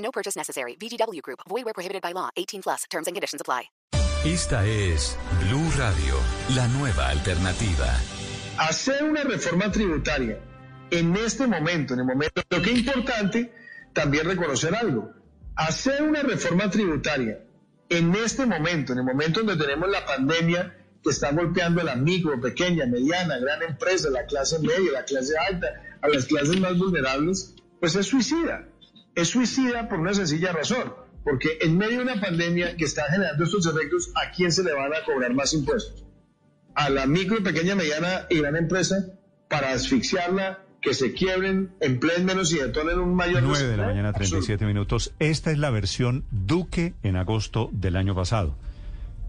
No purchase necessary. VGW Group. Void where prohibited by law. 18 plus. Terms and conditions apply. Esta es Blue Radio, la nueva alternativa. Hacer una reforma tributaria en este momento, en el momento, lo que es importante también reconocer algo. Hacer una reforma tributaria en este momento, en el momento donde tenemos la pandemia que está golpeando a la micro, pequeña, mediana, gran empresa, la clase media, la clase alta, a las clases más vulnerables, pues es suicida. Es suicida por una sencilla razón, porque en medio de una pandemia que está generando estos efectos, ¿a quién se le van a cobrar más impuestos? A la micro, pequeña, mediana y gran empresa para asfixiarla que se quiebren, empleen menos y detonen un mayor... 9 de la mañana, 37 minutos. Esta es la versión Duque en agosto del año pasado.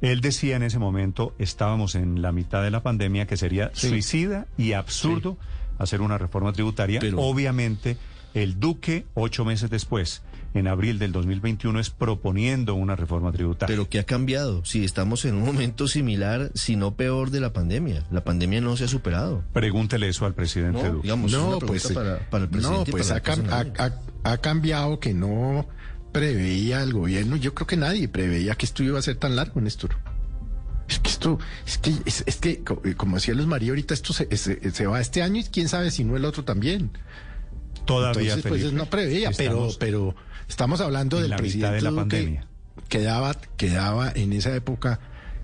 Él decía en ese momento, estábamos en la mitad de la pandemia, que sería suicida y absurdo hacer una reforma tributaria. Pero- Obviamente, el Duque, ocho meses después, en abril del 2021, es proponiendo una reforma tributaria. Pero ¿qué ha cambiado? Si estamos en un momento similar, si no peor, de la pandemia. La pandemia no se ha superado. Pregúntele eso al presidente No, Duque. digamos, No, pues, para, para el presidente. no, pues cam- ha- ha cambiado que no preveía el gobierno. Yo creo que nadie preveía que esto iba a ser tan largo, Néstor. Es que esto, es que, es, es que eh, como decía Luz María ahorita, esto se, se- se va este año y quién sabe si no el otro también. Todavía, Entonces, pues no preveía, pero, estamos pero estamos hablando del la presidente de la pandemia. Quedaba, quedaba en esa época,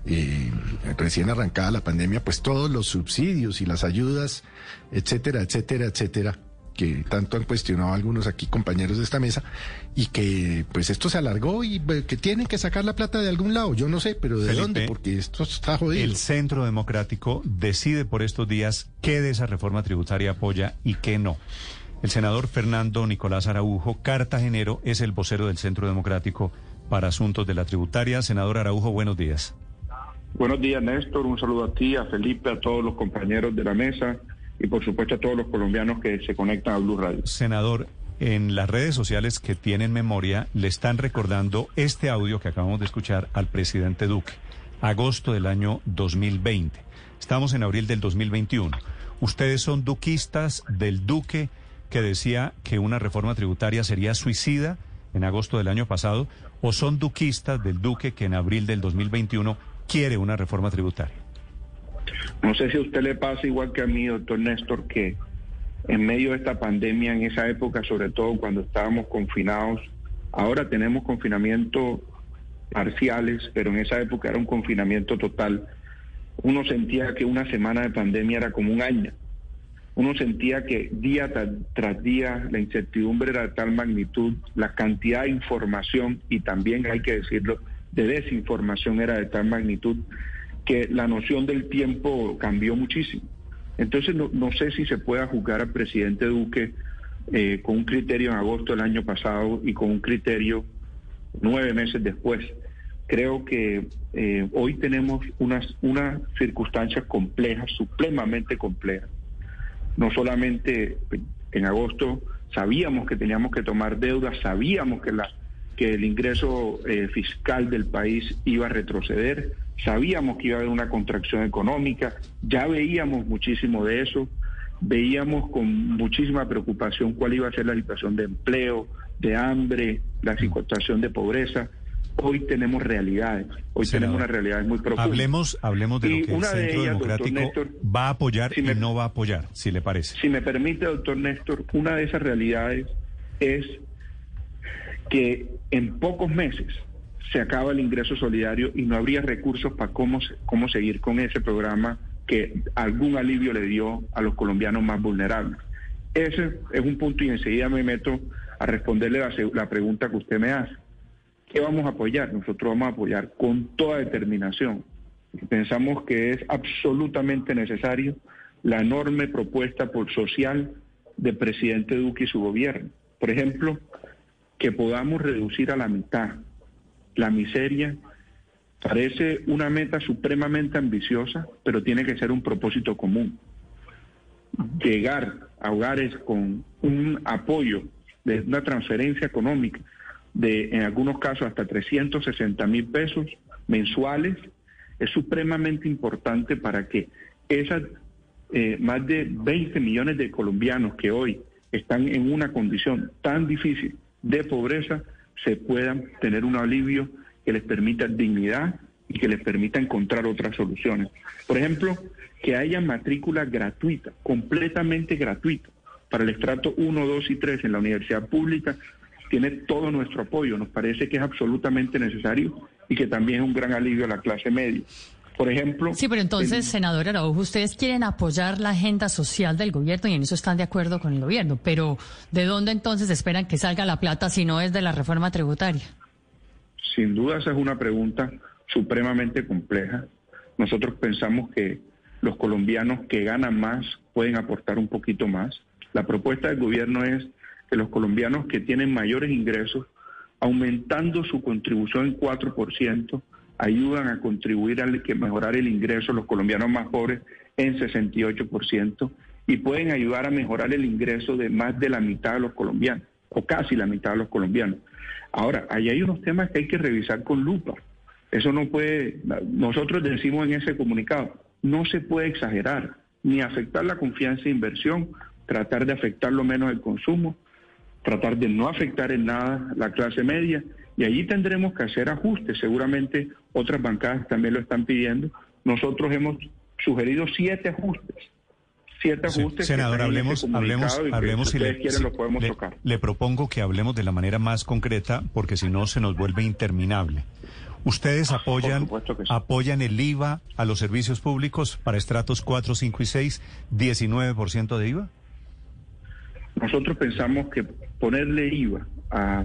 eh, recién arrancada la pandemia, pues todos los subsidios y las ayudas, etcétera, etcétera, etcétera, que tanto han cuestionado algunos aquí compañeros de esta mesa, y que pues esto se alargó y eh, que tienen que sacar la plata de algún lado, yo no sé, pero de Felipe, dónde, porque esto está jodido. El Centro Democrático decide por estos días qué de esa reforma tributaria apoya y qué no. El senador Fernando Nicolás Araujo, cartagenero, es el vocero del Centro Democrático para asuntos de la tributaria. Senador Araujo, buenos días. Buenos días, Néstor. Un saludo a ti, a Felipe, a todos los compañeros de la mesa y, por supuesto, a todos los colombianos que se conectan a Blue Radio. Senador, en las redes sociales que tienen memoria le están recordando este audio que acabamos de escuchar al presidente Duque, agosto del año 2020. Estamos en abril del 2021. ¿Ustedes son duquistas del Duque que decía que una reforma tributaria sería suicida en agosto del año pasado o son duquistas del Duque que en abril del 2021 quiere una reforma tributaria? No sé si a usted le pasa igual que a mí, doctor Néstor, que en medio de esta pandemia, en esa época, sobre todo cuando estábamos confinados, ahora tenemos confinamiento parciales, pero en esa época era un confinamiento total. Uno sentía que una semana de pandemia era como un año. Uno sentía que día tras día la incertidumbre era de tal magnitud, la cantidad de información y también hay que decirlo, de desinformación era de tal magnitud que la noción del tiempo cambió muchísimo. Entonces no, no sé si se pueda juzgar al presidente Duque eh, con un criterio en agosto del año pasado y con un criterio nueve meses después. Creo que eh, hoy tenemos unas, unas circunstancias complejas, supremamente complejas. No solamente en agosto sabíamos que teníamos que tomar deuda, sabíamos que, la, que el ingreso eh, fiscal del país iba a retroceder, sabíamos que iba a haber una contracción económica, ya veíamos muchísimo de eso, veíamos con muchísima preocupación cuál iba a ser la situación de empleo, de hambre, la situación de pobreza. Hoy tenemos realidades, hoy Senador, tenemos unas realidades muy profundas. Hablemos, hablemos de Y lo que el una Centro ellas, Democrático Néstor, va a apoyar si y me- no va a apoyar, si le parece. Si me permite, doctor Néstor, una de esas realidades es que en pocos meses se acaba el ingreso solidario y no habría recursos para cómo, cómo seguir con ese programa que algún alivio le dio a los colombianos más vulnerables. Ese es un punto y enseguida me meto a responderle la, la pregunta que usted me hace. ¿Qué vamos a apoyar? Nosotros vamos a apoyar con toda determinación. Pensamos que es absolutamente necesario la enorme propuesta por social del presidente Duque y su gobierno. Por ejemplo, que podamos reducir a la mitad la miseria parece una meta supremamente ambiciosa, pero tiene que ser un propósito común. Llegar a hogares con un apoyo de una transferencia económica de, en algunos casos, hasta 360 mil pesos mensuales, es supremamente importante para que esas eh, más de 20 millones de colombianos que hoy están en una condición tan difícil de pobreza se puedan tener un alivio que les permita dignidad y que les permita encontrar otras soluciones. Por ejemplo, que haya matrícula gratuita, completamente gratuita, para el estrato 1, 2 y 3 en la universidad pública, tiene todo nuestro apoyo. Nos parece que es absolutamente necesario y que también es un gran alivio a la clase media. Por ejemplo... Sí, pero entonces, senador Araujo, ustedes quieren apoyar la agenda social del gobierno y en eso están de acuerdo con el gobierno, pero ¿de dónde entonces esperan que salga la plata si no es de la reforma tributaria? Sin duda esa es una pregunta supremamente compleja. Nosotros pensamos que los colombianos que ganan más pueden aportar un poquito más. La propuesta del gobierno es que los colombianos que tienen mayores ingresos, aumentando su contribución en 4%, ayudan a contribuir a mejorar el ingreso de los colombianos más pobres en 68% y pueden ayudar a mejorar el ingreso de más de la mitad de los colombianos, o casi la mitad de los colombianos. Ahora, ahí hay unos temas que hay que revisar con lupa. Eso no puede, nosotros decimos en ese comunicado, no se puede exagerar ni afectar la confianza de inversión, tratar de afectar lo menos el consumo, tratar de no afectar en nada la clase media y allí tendremos que hacer ajustes. Seguramente otras bancadas también lo están pidiendo. Nosotros hemos sugerido siete ajustes. Siete ajustes. senador, hablemos, hablemos, hablemos si, le, quieren, lo podemos le, tocar. le propongo que hablemos de la manera más concreta, porque si no se nos vuelve interminable. ¿Ustedes apoyan, apoyan el IVA a los servicios públicos para estratos 4, 5 y 6, 19% de IVA? Nosotros pensamos que ponerle IVA a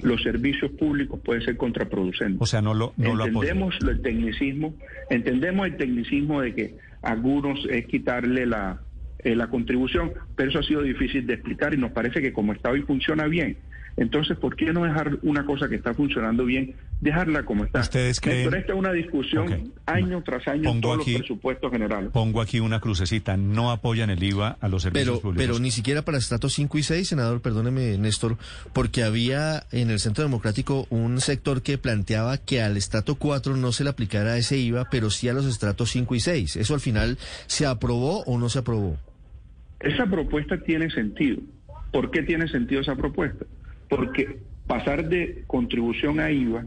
los servicios públicos puede ser contraproducente. O sea, no lo no Entendemos el tecnicismo, entendemos el tecnicismo de que algunos es quitarle la, eh, la contribución, pero eso ha sido difícil de explicar y nos parece que como está hoy funciona bien. Entonces, ¿por qué no dejar una cosa que está funcionando bien, dejarla como está? ¿Ustedes creen? esta es una discusión año tras año en todos los presupuestos generales. Pongo aquí una crucecita. No apoyan el IVA a los servicios pero, públicos. Pero ni siquiera para estratos 5 y 6, senador, perdóneme, Néstor, porque había en el Centro Democrático un sector que planteaba que al estrato 4 no se le aplicara ese IVA, pero sí a los estratos 5 y 6. ¿Eso al final se aprobó o no se aprobó? Esa propuesta tiene sentido. ¿Por qué tiene sentido esa propuesta? Porque pasar de contribución a IVA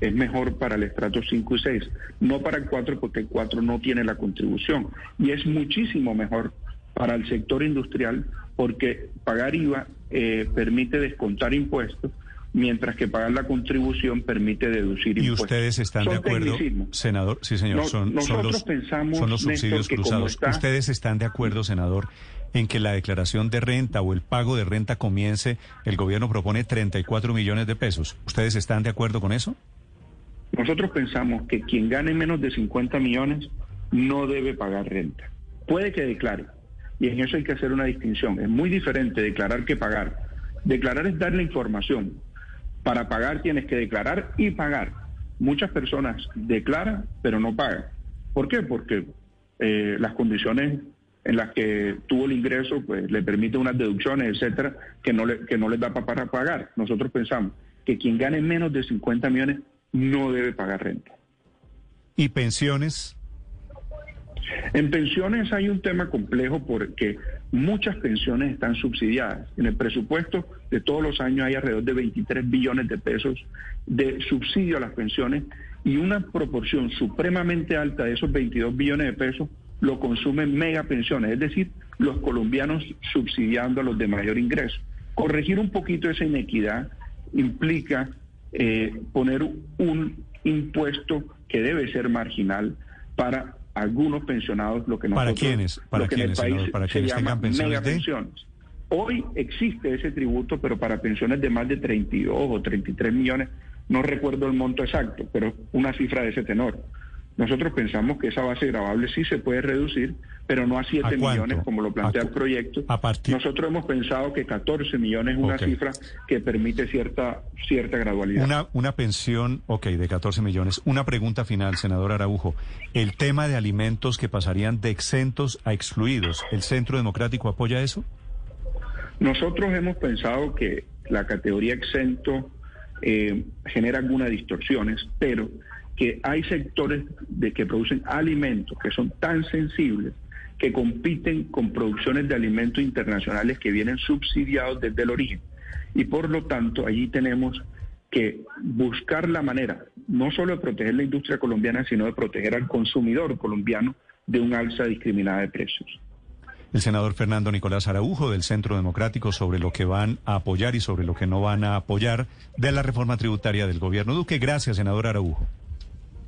es mejor para el estrato 5 y 6, no para el 4 porque el 4 no tiene la contribución. Y es muchísimo mejor para el sector industrial porque pagar IVA eh, permite descontar impuestos mientras que pagar la contribución permite deducir impuestos. ¿Y ustedes están de acuerdo, senador? Sí, señor, son, son, los, son los subsidios cruzados. ¿Ustedes están de acuerdo, senador, en que la declaración de renta o el pago de renta comience, el gobierno propone 34 millones de pesos. ¿Ustedes están de acuerdo con eso? Nosotros pensamos que quien gane menos de 50 millones no debe pagar renta. Puede que declare, y en eso hay que hacer una distinción. Es muy diferente declarar que pagar. Declarar es dar la información. Para pagar tienes que declarar y pagar. Muchas personas declaran, pero no pagan. ¿Por qué? Porque eh, las condiciones en las que tuvo el ingreso, pues le permite unas deducciones, etcétera, que no le, que no les da para pagar. Nosotros pensamos que quien gane menos de 50 millones no debe pagar renta. ¿Y pensiones? En pensiones hay un tema complejo porque muchas pensiones están subsidiadas. En el presupuesto de todos los años hay alrededor de 23 billones de pesos de subsidio a las pensiones y una proporción supremamente alta de esos 22 billones de pesos lo consumen mega pensiones, es decir, los colombianos subsidiando a los de mayor ingreso. Corregir un poquito esa inequidad implica eh, poner un impuesto que debe ser marginal para algunos pensionados, lo que nosotros, ¿Para quiénes? ¿Para quiénes, país ¿Para quienes tengan pensiones de? Hoy existe ese tributo, pero para pensiones de más de 32 o 33 millones, no recuerdo el monto exacto, pero una cifra de ese tenor. Nosotros pensamos que esa base gravable sí se puede reducir, pero no a 7 ¿A cuánto? millones como lo plantea ¿A el proyecto. a partir- Nosotros hemos pensado que 14 millones es una cifra que permite cierta, cierta gradualidad. Una, una pensión, ok, de 14 millones. Una pregunta final, senador Araujo. El tema de alimentos que pasarían de exentos a excluidos, ¿el Centro Democrático apoya eso? Nosotros hemos pensado que la categoría exento eh, genera algunas distorsiones, pero que hay sectores de que producen alimentos que son tan sensibles que compiten con producciones de alimentos internacionales que vienen subsidiados desde el origen. Y por lo tanto, allí tenemos que buscar la manera no solo de proteger la industria colombiana, sino de proteger al consumidor colombiano de un alza discriminada de precios. El senador Fernando Nicolás Araujo del Centro Democrático sobre lo que van a apoyar y sobre lo que no van a apoyar de la reforma tributaria del gobierno Duque. Gracias, senador Araujo.